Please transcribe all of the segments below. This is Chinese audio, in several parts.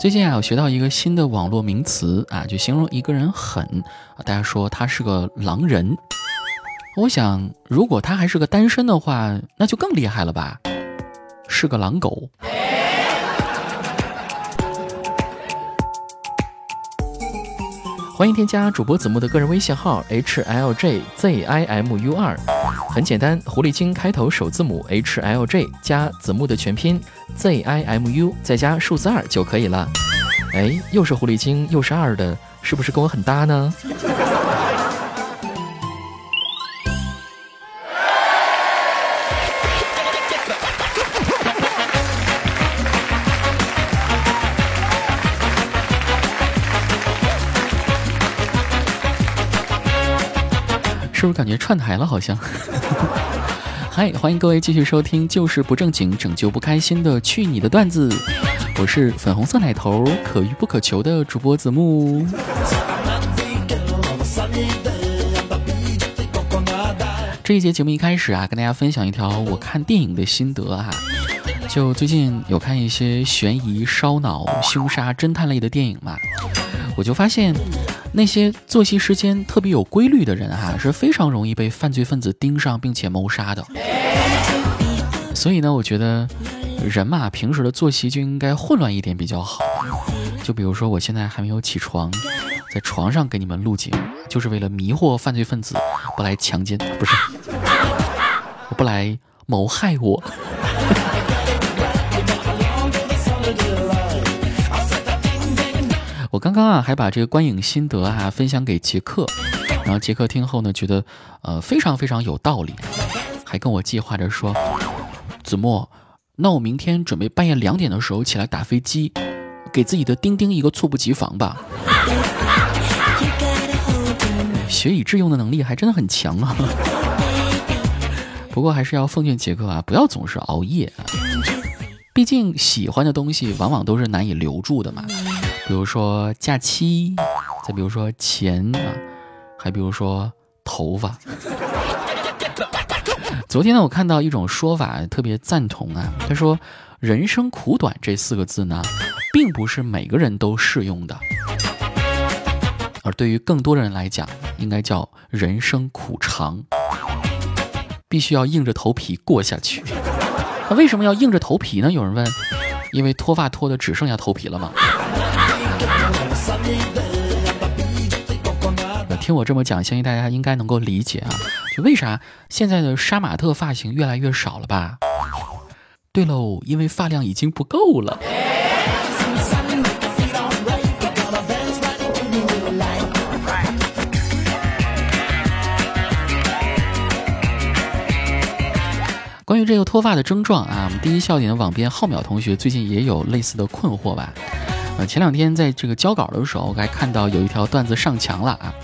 最近啊，我学到一个新的网络名词啊，就形容一个人狠啊，大家说他是个狼人。我想，如果他还是个单身的话，那就更厉害了吧，是个狼狗。欢迎添加主播子木的个人微信号 h l j z i m u 二，很简单，狐狸精开头首字母 h l j 加子木的全拼 z i m u 再加数字二就可以了。哎，又是狐狸精又是二的，是不是跟我很搭呢？串台了？好像。嗨，欢迎各位继续收听，就是不正经，拯救不开心的，去你的段子。我是粉红色奶头，可遇不可求的主播子木。这一节节目一开始啊，跟大家分享一条我看电影的心得啊。就最近有看一些悬疑、烧脑、凶杀、侦探类的电影嘛，我就发现。那些作息时间特别有规律的人哈，是非常容易被犯罪分子盯上并且谋杀的。所以呢，我觉得人嘛，平时的作息就应该混乱一点比较好。就比如说，我现在还没有起床，在床上给你们录节目，就是为了迷惑犯罪分子，不来强奸，不是，不来谋害我。刚刚啊，还把这个观影心得啊分享给杰克，然后杰克听后呢，觉得呃非常非常有道理，还跟我计划着说，子墨，那我明天准备半夜两点的时候起来打飞机，给自己的丁丁一个猝不及防吧。学以致用的能力还真的很强啊。不过还是要奉劝杰克啊，不要总是熬夜啊，毕竟喜欢的东西往往都是难以留住的嘛。比如说假期，再比如说钱啊，还比如说头发。昨天呢，我看到一种说法特别赞同啊，他说“人生苦短”这四个字呢，并不是每个人都适用的，而对于更多人来讲，应该叫“人生苦长”，必须要硬着头皮过下去。那为什么要硬着头皮呢？有人问，因为脱发脱的只剩下头皮了吗？听我这么讲，相信大家应该能够理解啊，就为啥现在的杀马特发型越来越少了吧？对喽，因为发量已经不够了。关于这个脱发的症状啊，我们第一笑点的网编浩淼同学最近也有类似的困惑吧？呃，前两天在这个交稿的时候，我还看到有一条段子上墙了啊，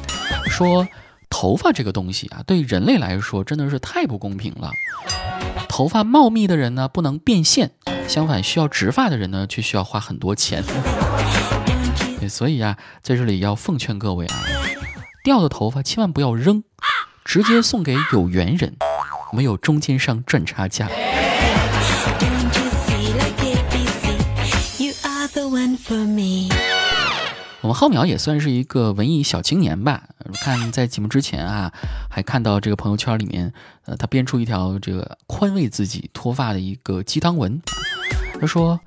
说头发这个东西啊，对人类来说真的是太不公平了。头发茂密的人呢，不能变现，相反，需要植发的人呢，却需要花很多钱。所以啊，在这里要奉劝各位啊，掉的头发千万不要扔，直接送给有缘人，没有中间商赚差价。我们浩淼也算是一个文艺小青年吧。看在节目之前啊，还看到这个朋友圈里面，呃，他编出一条这个宽慰自己脱发的一个鸡汤文。他说：“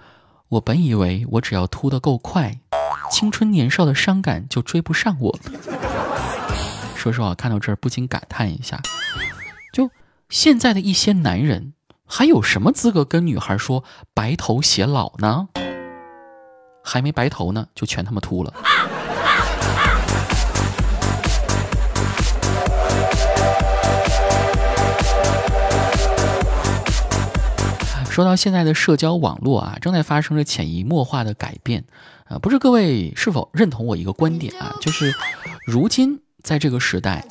我本以为我只要秃得够快，青春年少的伤感就追不上我。”说实话，看到这儿不禁感叹一下：就现在的一些男人，还有什么资格跟女孩说白头偕老呢？还没白头呢，就全他妈秃了。说到现在的社交网络啊，正在发生着潜移默化的改变啊，不知各位是否认同我一个观点啊？就是如今在这个时代，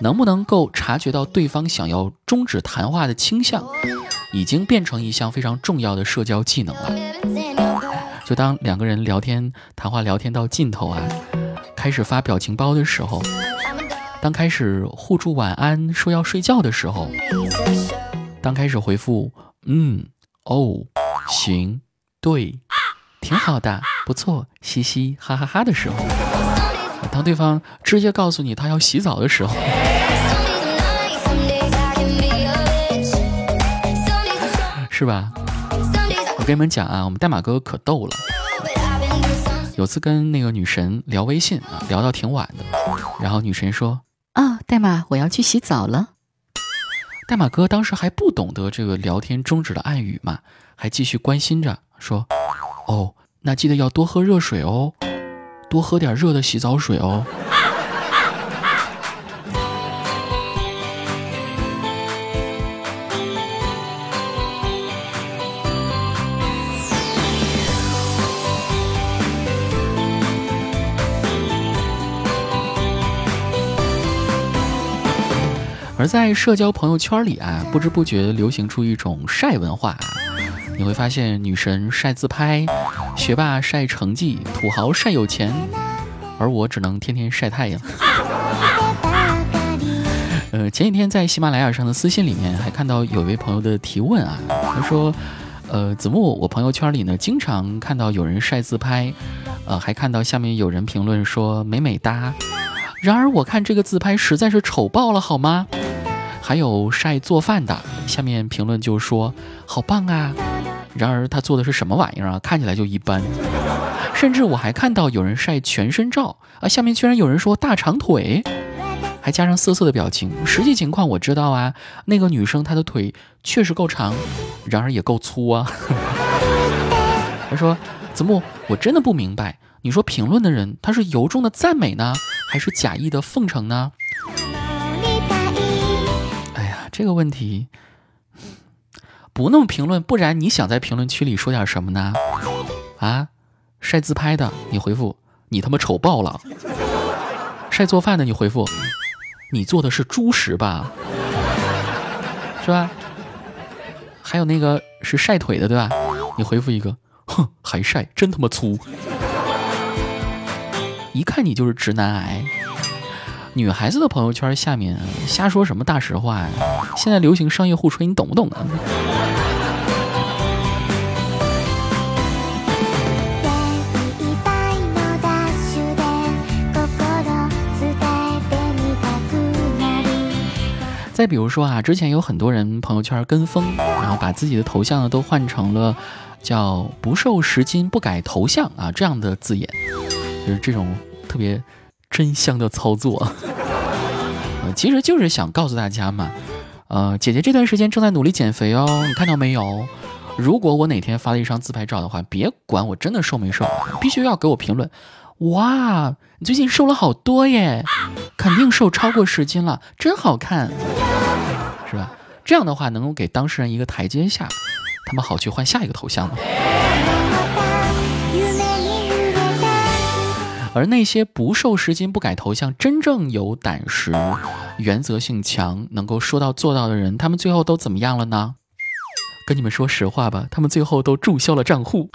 能不能够察觉到对方想要终止谈话的倾向，已经变成一项非常重要的社交技能了。当两个人聊天谈话聊天到尽头啊，开始发表情包的时候，当开始互助晚安说要睡觉的时候，当开始回复嗯哦行对，挺好的，不错，嘻嘻哈哈哈的时候，当对方直接告诉你他要洗澡的时候，是吧？我跟你们讲啊，我们代码哥哥可逗了。有次跟那个女神聊微信啊，聊到挺晚的，然后女神说：“啊，代码，我要去洗澡了。”代码哥当时还不懂得这个聊天终止的暗语嘛，还继续关心着说：“哦，那记得要多喝热水哦，多喝点热的洗澡水哦。”而在社交朋友圈里啊，不知不觉流行出一种晒文化。你会发现，女神晒自拍，学霸晒成绩，土豪晒有钱，而我只能天天晒太阳。呃，前几天在喜马拉雅上的私信里面，还看到有一位朋友的提问啊，他说：“呃，子木，我朋友圈里呢，经常看到有人晒自拍，呃，还看到下面有人评论说美美哒。然而我看这个自拍实在是丑爆了，好吗？”还有晒做饭的，下面评论就说好棒啊！然而他做的是什么玩意儿啊？看起来就一般。甚至我还看到有人晒全身照啊，下面居然有人说大长腿，还加上色色的表情。实际情况我知道啊，那个女生她的腿确实够长，然而也够粗啊。他说子木，我真的不明白，你说评论的人他是由衷的赞美呢，还是假意的奉承呢？这个问题不那么评论，不然你想在评论区里说点什么呢？啊，晒自拍的你回复你他妈丑爆了；晒做饭的你回复你做的是猪食吧，是吧？还有那个是晒腿的对吧？你回复一个哼，还晒，真他妈粗！一看你就是直男癌。女孩子的朋友圈下面瞎说什么大实话呀？现在流行商业互吹，你懂不懂啊？再比如说啊，之前有很多人朋友圈跟风，然后把自己的头像呢都换成了叫“不瘦十斤不改头像”啊这样的字眼，就是这种特别。真香的操作，呃，其实就是想告诉大家嘛，呃，姐姐这段时间正在努力减肥哦，你看到没有？如果我哪天发了一张自拍照的话，别管我真的瘦没瘦，必须要给我评论，哇，你最近瘦了好多耶，肯定瘦超过十斤了，真好看，是吧？这样的话能够给当事人一个台阶下，他们好去换下一个头像。而那些不瘦十斤不改头像、真正有胆识、原则性强、能够说到做到的人，他们最后都怎么样了呢？跟你们说实话吧，他们最后都注销了账户。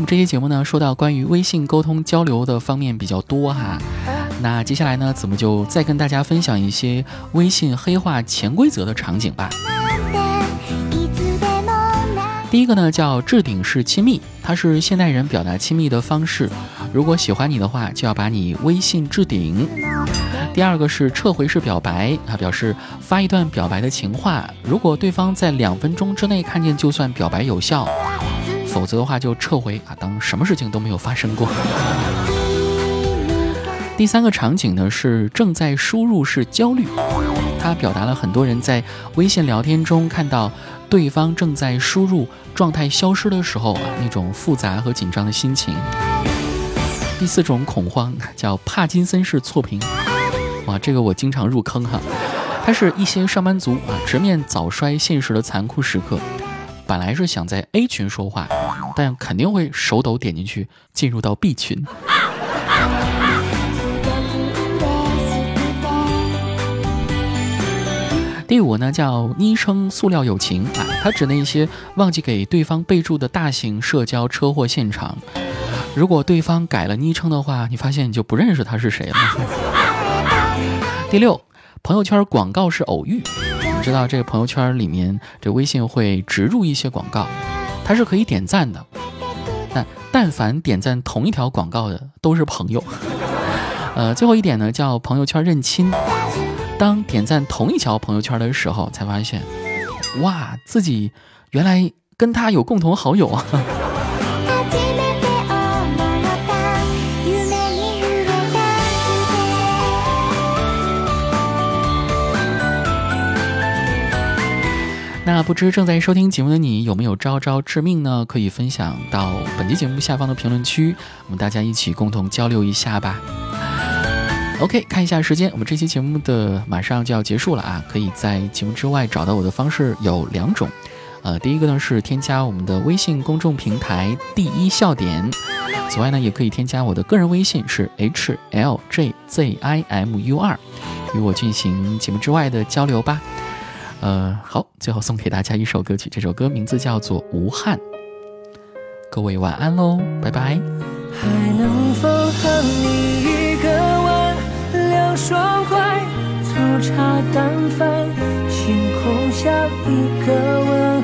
我们这期节目呢，说到关于微信沟通交流的方面比较多哈。那接下来呢，子木就再跟大家分享一些微信黑化潜规则的场景吧。第一个呢叫置顶式亲密，它是现代人表达亲密的方式。如果喜欢你的话，就要把你微信置顶。第二个是撤回式表白，它表示发一段表白的情话，如果对方在两分钟之内看见，就算表白有效。否则的话就撤回啊，当什么事情都没有发生过。第三个场景呢是正在输入式焦虑，它表达了很多人在微信聊天中看到对方正在输入状态消失的时候啊那种复杂和紧张的心情。第四种恐慌叫帕金森式错评，哇，这个我经常入坑哈，它是一些上班族啊直面早衰现实的残酷时刻。本来是想在 A 群说话，但肯定会手抖点进去，进入到 B 群。第五呢叫昵称塑料友情啊，它指那些忘记给对方备注的大型社交车祸现场。如果对方改了昵称的话，你发现你就不认识他是谁了。第六，朋友圈广告是偶遇。知道这个朋友圈里面，这微信会植入一些广告，它是可以点赞的。但但凡点赞同一条广告的都是朋友。呃，最后一点呢叫朋友圈认亲。当点赞同一条朋友圈的时候，才发现，哇，自己原来跟他有共同好友啊。那不知正在收听节目的你有没有招招致命呢？可以分享到本期节目下方的评论区，我们大家一起共同交流一下吧。OK，看一下时间，我们这期节目的马上就要结束了啊！可以在节目之外找到我的方式有两种，呃，第一个呢是添加我们的微信公众平台第一笑点，此外呢也可以添加我的个人微信是 h l j z i m u 二，与我进行节目之外的交流吧。呃，好，最后送给大家一首歌曲，这首歌名字叫做《无憾》。各位晚安喽，拜拜。还能否和你一个碗，两双筷，粗茶淡饭，星空下一个吻，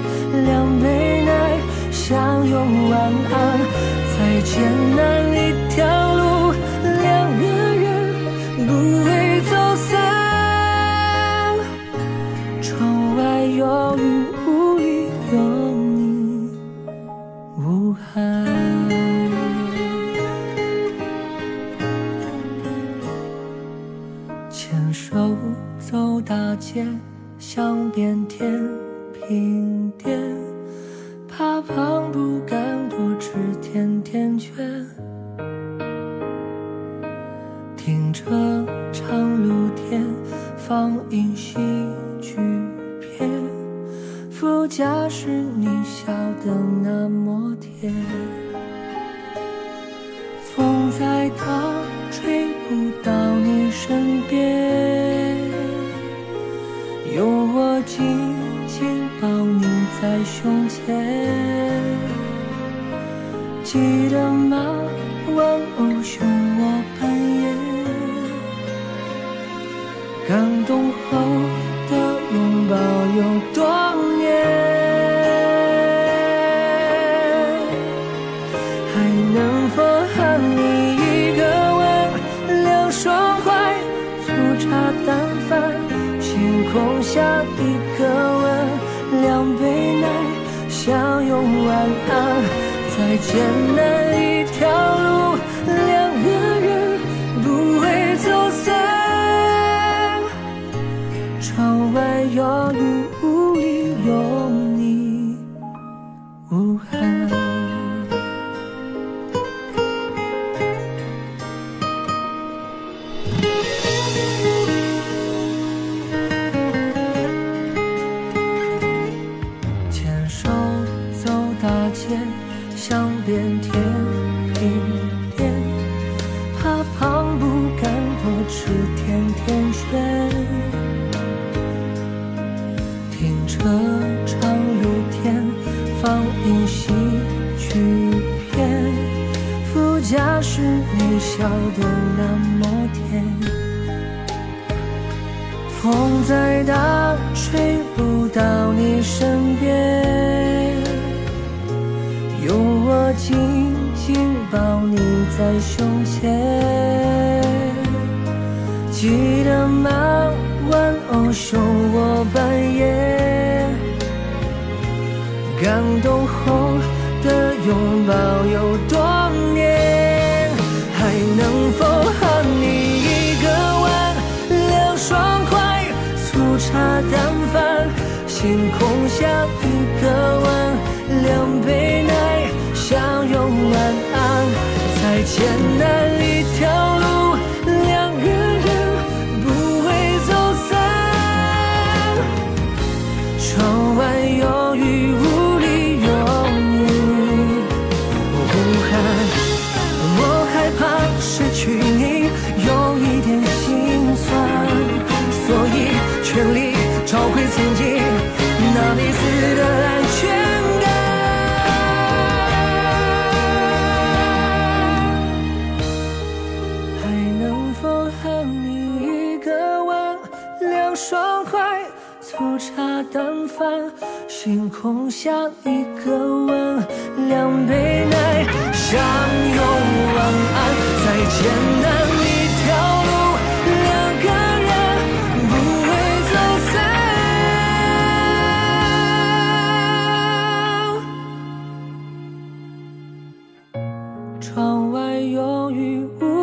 在胸前，记得吗？玩偶熊我扮演，感动后艰难一条路，两个人不会走散。窗外有雨，屋里有你，无憾。想变甜一点，怕胖不敢多吃甜甜圈。停车场露天放映喜剧片，副驾驶你笑得那么甜，风再大。紧抱你在胸前，记得吗？玩偶熊我扮演，感动后的拥抱有多年？还能否和你一个碗，两双筷，粗茶淡饭，星空下一个艰难窗外有雨。